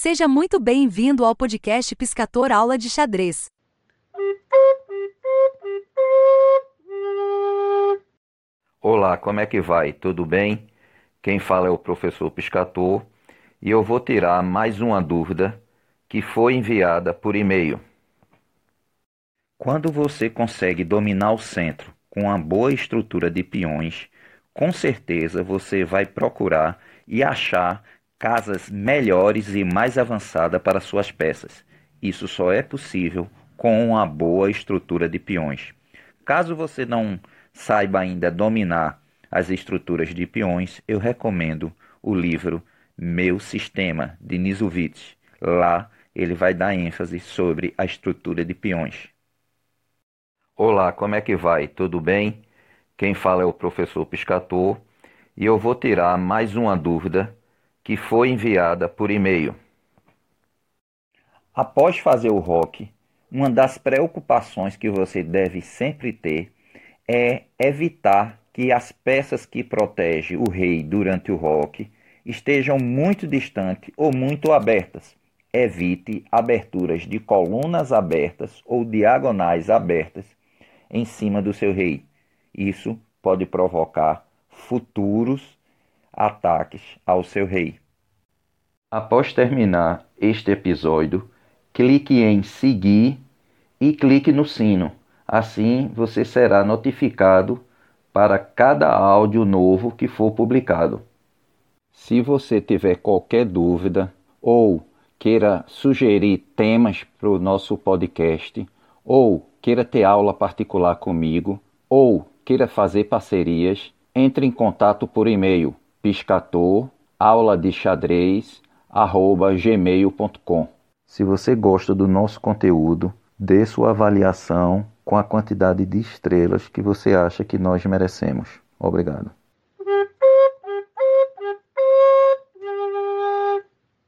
Seja muito bem-vindo ao podcast Piscator Aula de Xadrez. Olá, como é que vai? Tudo bem? Quem fala é o professor Piscator e eu vou tirar mais uma dúvida que foi enviada por e-mail. Quando você consegue dominar o centro com uma boa estrutura de peões, com certeza você vai procurar e achar casas melhores e mais avançadas para suas peças. Isso só é possível com uma boa estrutura de peões. Caso você não saiba ainda dominar as estruturas de peões, eu recomendo o livro Meu Sistema, de Nisovitz. Lá ele vai dar ênfase sobre a estrutura de peões. Olá, como é que vai? Tudo bem? Quem fala é o professor Piscator e eu vou tirar mais uma dúvida que foi enviada por e-mail. Após fazer o rock, uma das preocupações que você deve sempre ter é evitar que as peças que protegem o rei durante o rock estejam muito distantes ou muito abertas. Evite aberturas de colunas abertas ou diagonais abertas em cima do seu rei. Isso pode provocar futuros ataques ao seu rei. Após terminar este episódio, clique em seguir e clique no sino. Assim você será notificado para cada áudio novo que for publicado. Se você tiver qualquer dúvida ou queira sugerir temas para o nosso podcast, ou queira ter aula particular comigo, ou queira fazer parcerias, entre em contato por e-mail piscator aula de xadrez gmail.com. Se você gosta do nosso conteúdo, dê sua avaliação com a quantidade de estrelas que você acha que nós merecemos. Obrigado.